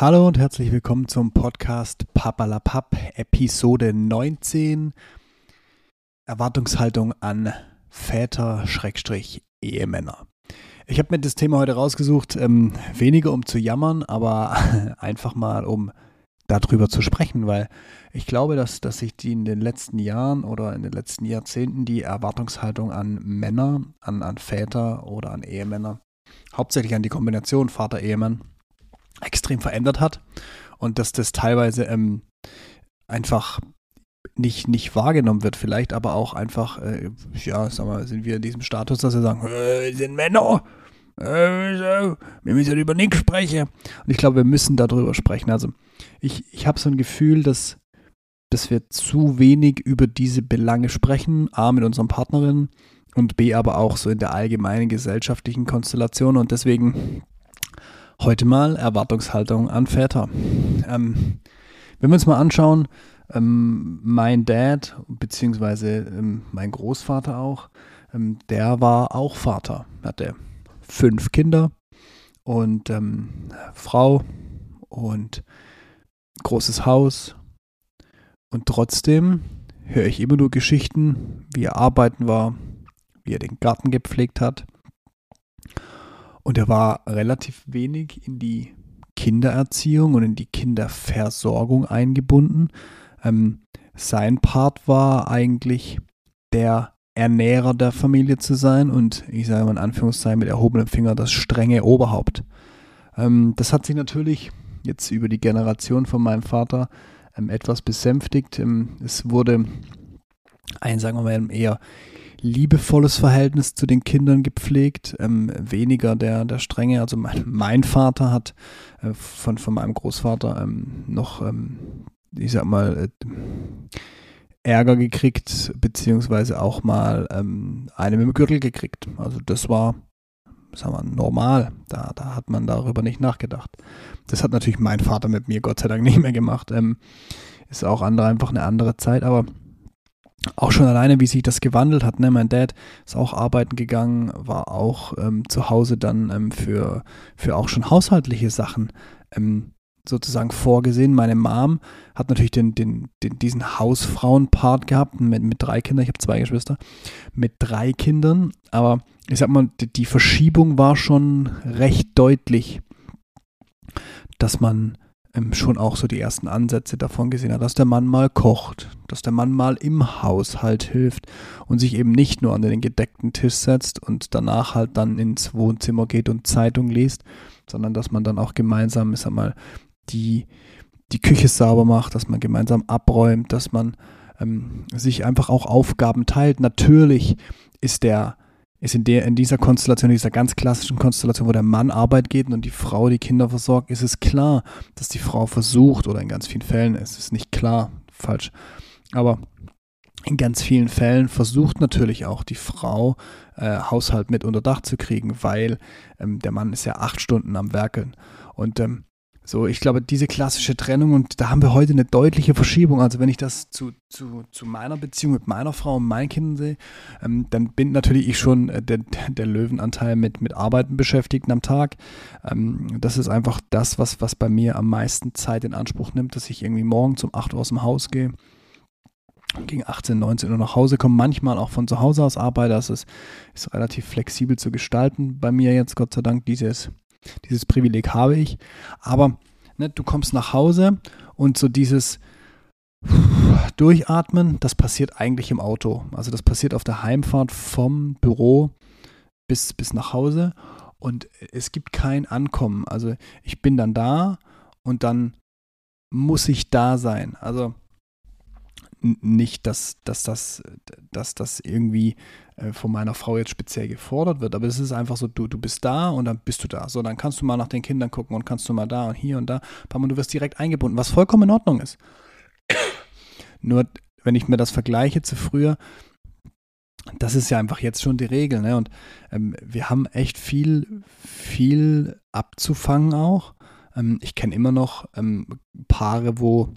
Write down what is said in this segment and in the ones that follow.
Hallo und herzlich willkommen zum Podcast Papalapap, Episode 19. Erwartungshaltung an Väter-Ehemänner. Ich habe mir das Thema heute rausgesucht, ähm, weniger um zu jammern, aber einfach mal um darüber zu sprechen, weil ich glaube, dass, dass sich die in den letzten Jahren oder in den letzten Jahrzehnten die Erwartungshaltung an Männer, an, an Väter oder an Ehemänner, hauptsächlich an die Kombination Vater-Ehemann, extrem verändert hat und dass das teilweise ähm, einfach nicht, nicht wahrgenommen wird, vielleicht aber auch einfach, äh, ja, sag mal, sind wir in diesem Status, dass wir sagen, äh, sind Männer, äh, wir müssen über nichts sprechen. Und ich glaube, wir müssen darüber sprechen. Also ich, ich habe so ein Gefühl, dass, dass wir zu wenig über diese Belange sprechen, A, mit unseren Partnerinnen und B, aber auch so in der allgemeinen gesellschaftlichen Konstellation. Und deswegen Heute mal Erwartungshaltung an Väter. Ähm, wenn wir uns mal anschauen, ähm, mein Dad, beziehungsweise ähm, mein Großvater auch, ähm, der war auch Vater, hatte fünf Kinder und ähm, Frau und großes Haus. Und trotzdem höre ich immer nur Geschichten, wie er arbeiten war, wie er den Garten gepflegt hat, und er war relativ wenig in die Kindererziehung und in die Kinderversorgung eingebunden. Ähm, sein Part war eigentlich der Ernährer der Familie zu sein und ich sage mal in Anführungszeichen mit erhobenem Finger das strenge Oberhaupt. Ähm, das hat sich natürlich jetzt über die Generation von meinem Vater ähm, etwas besänftigt. Ähm, es wurde ein, sagen wir mal, eher liebevolles Verhältnis zu den Kindern gepflegt, ähm, weniger der, der Strenge. Also mein, mein Vater hat äh, von, von meinem Großvater ähm, noch, ähm, ich sag mal, äh, Ärger gekriegt, beziehungsweise auch mal ähm, eine mit dem Gürtel gekriegt. Also das war, sagen wir, normal. Da, da hat man darüber nicht nachgedacht. Das hat natürlich mein Vater mit mir Gott sei Dank nicht mehr gemacht. Ähm, ist auch andere, einfach eine andere Zeit, aber auch schon alleine, wie sich das gewandelt hat. Ne? Mein Dad ist auch arbeiten gegangen, war auch ähm, zu Hause dann ähm, für, für auch schon haushaltliche Sachen ähm, sozusagen vorgesehen. Meine Mom hat natürlich den, den, den, diesen Hausfrauen-Part gehabt mit, mit drei Kindern. Ich habe zwei Geschwister mit drei Kindern. Aber ich sag mal, die, die Verschiebung war schon recht deutlich, dass man schon auch so die ersten Ansätze davon gesehen hat, dass der Mann mal kocht, dass der Mann mal im Haushalt hilft und sich eben nicht nur an den gedeckten Tisch setzt und danach halt dann ins Wohnzimmer geht und Zeitung liest, sondern dass man dann auch gemeinsam, ich sag mal, die, die Küche sauber macht, dass man gemeinsam abräumt, dass man ähm, sich einfach auch Aufgaben teilt. Natürlich ist der ist in, der, in dieser Konstellation, dieser ganz klassischen Konstellation, wo der Mann Arbeit geht und die Frau die Kinder versorgt, ist es klar, dass die Frau versucht, oder in ganz vielen Fällen ist es nicht klar, falsch, aber in ganz vielen Fällen versucht natürlich auch die Frau, äh, Haushalt mit unter Dach zu kriegen, weil ähm, der Mann ist ja acht Stunden am Werkeln. Und ähm, so, ich glaube, diese klassische Trennung und da haben wir heute eine deutliche Verschiebung. Also wenn ich das zu, zu, zu meiner Beziehung mit meiner Frau und meinen Kindern sehe, ähm, dann bin natürlich ich schon äh, der, der Löwenanteil mit, mit Arbeiten beschäftigt am Tag. Ähm, das ist einfach das, was, was bei mir am meisten Zeit in Anspruch nimmt, dass ich irgendwie morgens um 8 Uhr aus dem Haus gehe gegen 18, 19 Uhr nach Hause komme, manchmal auch von zu Hause aus arbeite. Das ist, ist relativ flexibel zu gestalten bei mir jetzt, Gott sei Dank, dieses dieses Privileg habe ich. Aber ne, du kommst nach Hause und so dieses Durchatmen, das passiert eigentlich im Auto. Also das passiert auf der Heimfahrt vom Büro bis, bis nach Hause und es gibt kein Ankommen. Also ich bin dann da und dann muss ich da sein. Also nicht, dass, dass, das, dass das irgendwie äh, von meiner Frau jetzt speziell gefordert wird, aber es ist einfach so, du, du bist da und dann bist du da. So, dann kannst du mal nach den Kindern gucken und kannst du mal da und hier und da. Und du wirst direkt eingebunden, was vollkommen in Ordnung ist. Nur, wenn ich mir das vergleiche zu früher, das ist ja einfach jetzt schon die Regel. Ne? Und ähm, wir haben echt viel, viel abzufangen auch. Ähm, ich kenne immer noch ähm, Paare, wo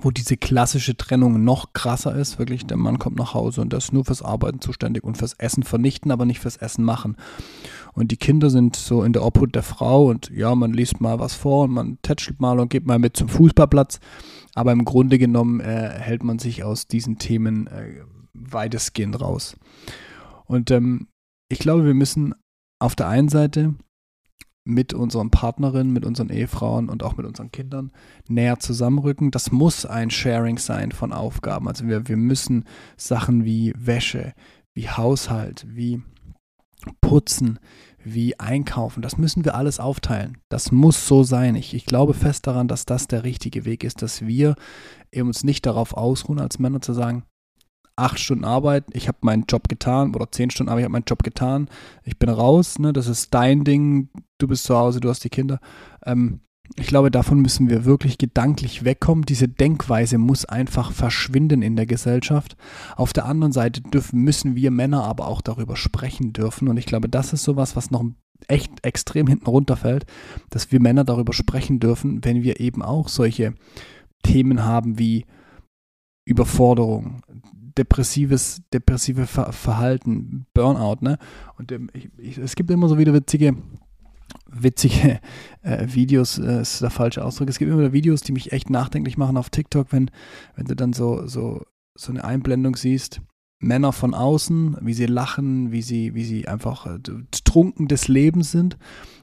wo diese klassische Trennung noch krasser ist. Wirklich, der Mann kommt nach Hause und ist nur fürs Arbeiten zuständig und fürs Essen vernichten, aber nicht fürs Essen machen. Und die Kinder sind so in der Obhut der Frau und ja, man liest mal was vor und man tätschelt mal und geht mal mit zum Fußballplatz. Aber im Grunde genommen äh, hält man sich aus diesen Themen äh, weitestgehend raus. Und ähm, ich glaube, wir müssen auf der einen Seite mit unseren Partnerinnen, mit unseren Ehefrauen und auch mit unseren Kindern näher zusammenrücken. Das muss ein Sharing sein von Aufgaben. Also wir, wir müssen Sachen wie Wäsche, wie Haushalt, wie Putzen, wie Einkaufen, das müssen wir alles aufteilen. Das muss so sein. Ich, ich glaube fest daran, dass das der richtige Weg ist, dass wir uns nicht darauf ausruhen, als Männer zu sagen, acht Stunden Arbeit, ich habe meinen Job getan oder zehn Stunden Arbeit, ich habe meinen Job getan, ich bin raus, ne, das ist dein Ding, du bist zu Hause, du hast die Kinder. Ähm, ich glaube, davon müssen wir wirklich gedanklich wegkommen. Diese Denkweise muss einfach verschwinden in der Gesellschaft. Auf der anderen Seite dürfen, müssen wir Männer aber auch darüber sprechen dürfen. Und ich glaube, das ist sowas, was noch echt extrem hinten runterfällt, dass wir Männer darüber sprechen dürfen, wenn wir eben auch solche Themen haben wie Überforderung, depressives, depressive Ver Verhalten, Burnout, ne? Und ähm, ich, ich, es gibt immer so wieder witzige, witzige äh, Videos, äh, ist der falsche Ausdruck. Es gibt immer wieder Videos, die mich echt nachdenklich machen auf TikTok, wenn, wenn du dann so, so, so eine Einblendung siehst. Männer von außen, wie sie lachen, wie sie, wie sie einfach äh, trunken des Lebens sind.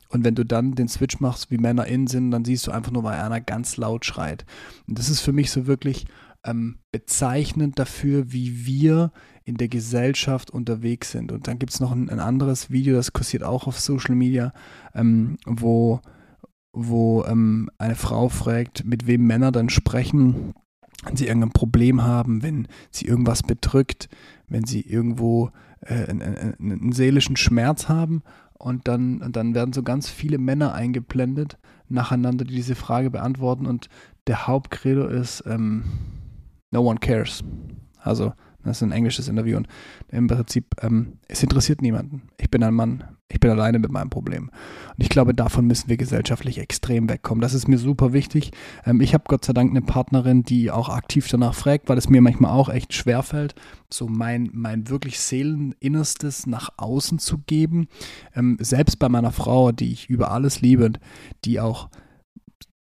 Und wenn du dann den Switch machst, wie Männer innen sind, dann siehst du einfach nur, weil einer ganz laut schreit. Und das ist für mich so wirklich ähm, bezeichnend dafür, wie wir in der Gesellschaft unterwegs sind. Und dann gibt es noch ein, ein, anderes Video, das kursiert auch auf Social Media, ähm, wo, wo ähm, eine Frau fragt, mit wem Männer dann sprechen, wenn sie irgendein Problem haben, wenn sie irgendwas bedrückt, wenn sie irgendwo äh, einen, einen, einen, seelischen Schmerz haben. Und dann, dann werden so ganz viele Männer eingeblendet nacheinander, die diese Frage beantworten. Und der Hauptcredo ist, ähm, no one cares. Also, das ist ein englisches Interview und im Prinzip, ähm, es interessiert niemanden. Ich bin ein Mann, ich bin alleine mit meinem Problem. Und ich glaube, davon müssen wir gesellschaftlich extrem wegkommen. Das ist mir super wichtig. Ähm, ich habe Gott sei Dank eine Partnerin, die auch aktiv danach fragt, weil es mir manchmal auch echt schwer fällt, so mein, mein wirklich Seeleninnerstes nach außen zu geben. Ähm, selbst bei meiner Frau, die ich über alles liebe und die auch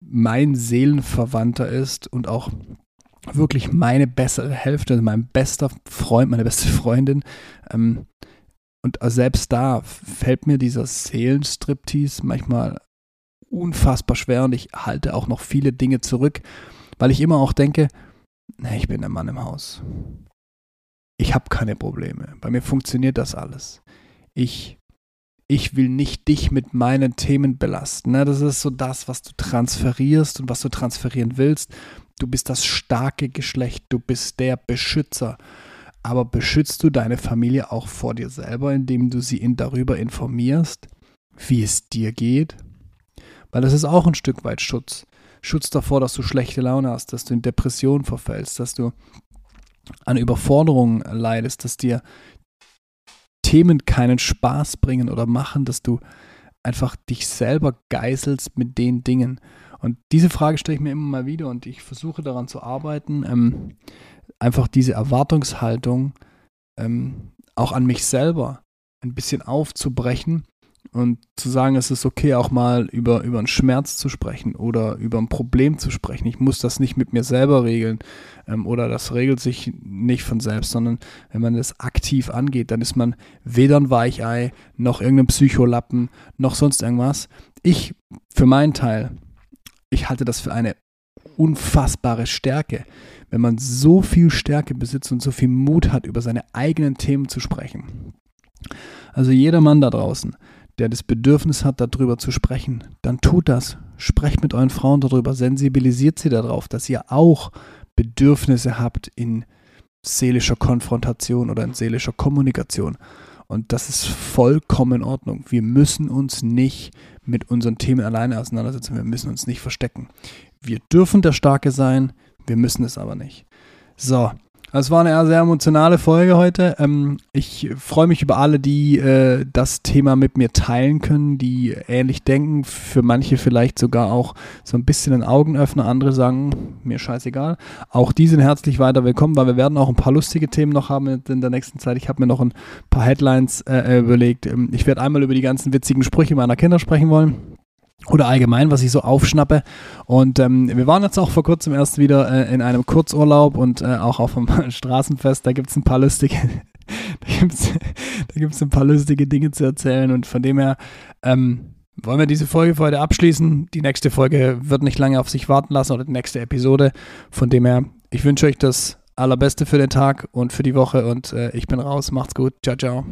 mein Seelenverwandter ist und auch wirklich meine bessere Hälfte, mein bester Freund, meine beste Freundin. Ähm, und selbst da fällt mir dieser Seelenstriptease manchmal unfassbar schwer und ich halte auch noch viele Dinge zurück, weil ich immer auch denke, nee, ich bin der Mann im Haus. Ich habe keine Probleme. Bei mir funktioniert das alles. Ich ich will nicht dich mit meinen Themen belasten. Ne? Das ist so das, was du transferierst und was du transferieren willst. Du bist das starke Geschlecht, du bist der Beschützer. Aber beschützt du deine Familie auch vor dir selber, indem du sie darüber informierst, wie es dir geht? Weil das ist auch ein Stück weit Schutz. Schutz davor, dass du schlechte Laune hast, dass du in Depressionen verfällst, dass du an Überforderungen leidest, dass dir Themen keinen Spaß bringen oder machen, dass du einfach dich selber geißelst mit den Dingen. Und diese Frage stelle ich mir immer mal wieder und ich versuche daran zu arbeiten, ähm, einfach diese Erwartungshaltung ähm, auch an mich selber ein bisschen aufzubrechen und zu sagen, es ist okay, auch mal über, über einen Schmerz zu sprechen oder über ein Problem zu sprechen. Ich muss das nicht mit mir selber regeln ähm, oder das regelt sich nicht von selbst, sondern wenn man das aktiv angeht, dann ist man weder ein Weichei, noch irgendein Psycholappen, noch sonst irgendwas. Ich, für meinen Teil, ich halte das für eine unfassbare Stärke, wenn man so viel Stärke besitzt und so viel Mut hat, über seine eigenen Themen zu sprechen. Also jeder Mann da draußen, der das Bedürfnis hat, darüber zu sprechen, dann tut das. Sprecht mit euren Frauen darüber, sensibilisiert sie darauf, dass ihr auch Bedürfnisse habt in seelischer Konfrontation oder in seelischer Kommunikation. Und das ist vollkommen in Ordnung. Wir müssen uns nicht mit unseren Themen alleine auseinandersetzen. Wir müssen uns nicht verstecken. Wir dürfen der Starke sein, wir müssen es aber nicht. So, Es war eine sehr emotionale Folge heute. Ähm, ich freue mich über alle, die äh, das Thema mit mir teilen können, die ähnlich denken. Für manche vielleicht sogar auch so ein bisschen ein Augenöffner. Andere sagen, mir scheißegal. Auch die sind herzlich weiter willkommen, weil wir werden auch ein paar lustige Themen noch haben in der nächsten Zeit. Ich habe mir noch ein paar Headlines äh, überlegt. Ähm, ich werde einmal über die ganzen witzigen Sprüche meiner Kinder sprechen wollen oder allgemein, was ich so aufschnappe. Und ähm, wir waren jetzt auch vor kurzem erst wieder äh, in einem Kurzurlaub und äh, auch auf einem Straßenfest. Da gibt es ein paar lustige, da da gibt's ein paar lustige Dinge zu erzählen. Und von dem her ähm, wollen wir diese Folge für heute abschließen. Die nächste Folge wird nicht lange auf sich warten lassen oder die nächste Episode. Von dem her, ich wünsche euch das Allerbeste für den Tag und für die Woche und äh, ich bin raus. Macht's gut. Ciao, ciao.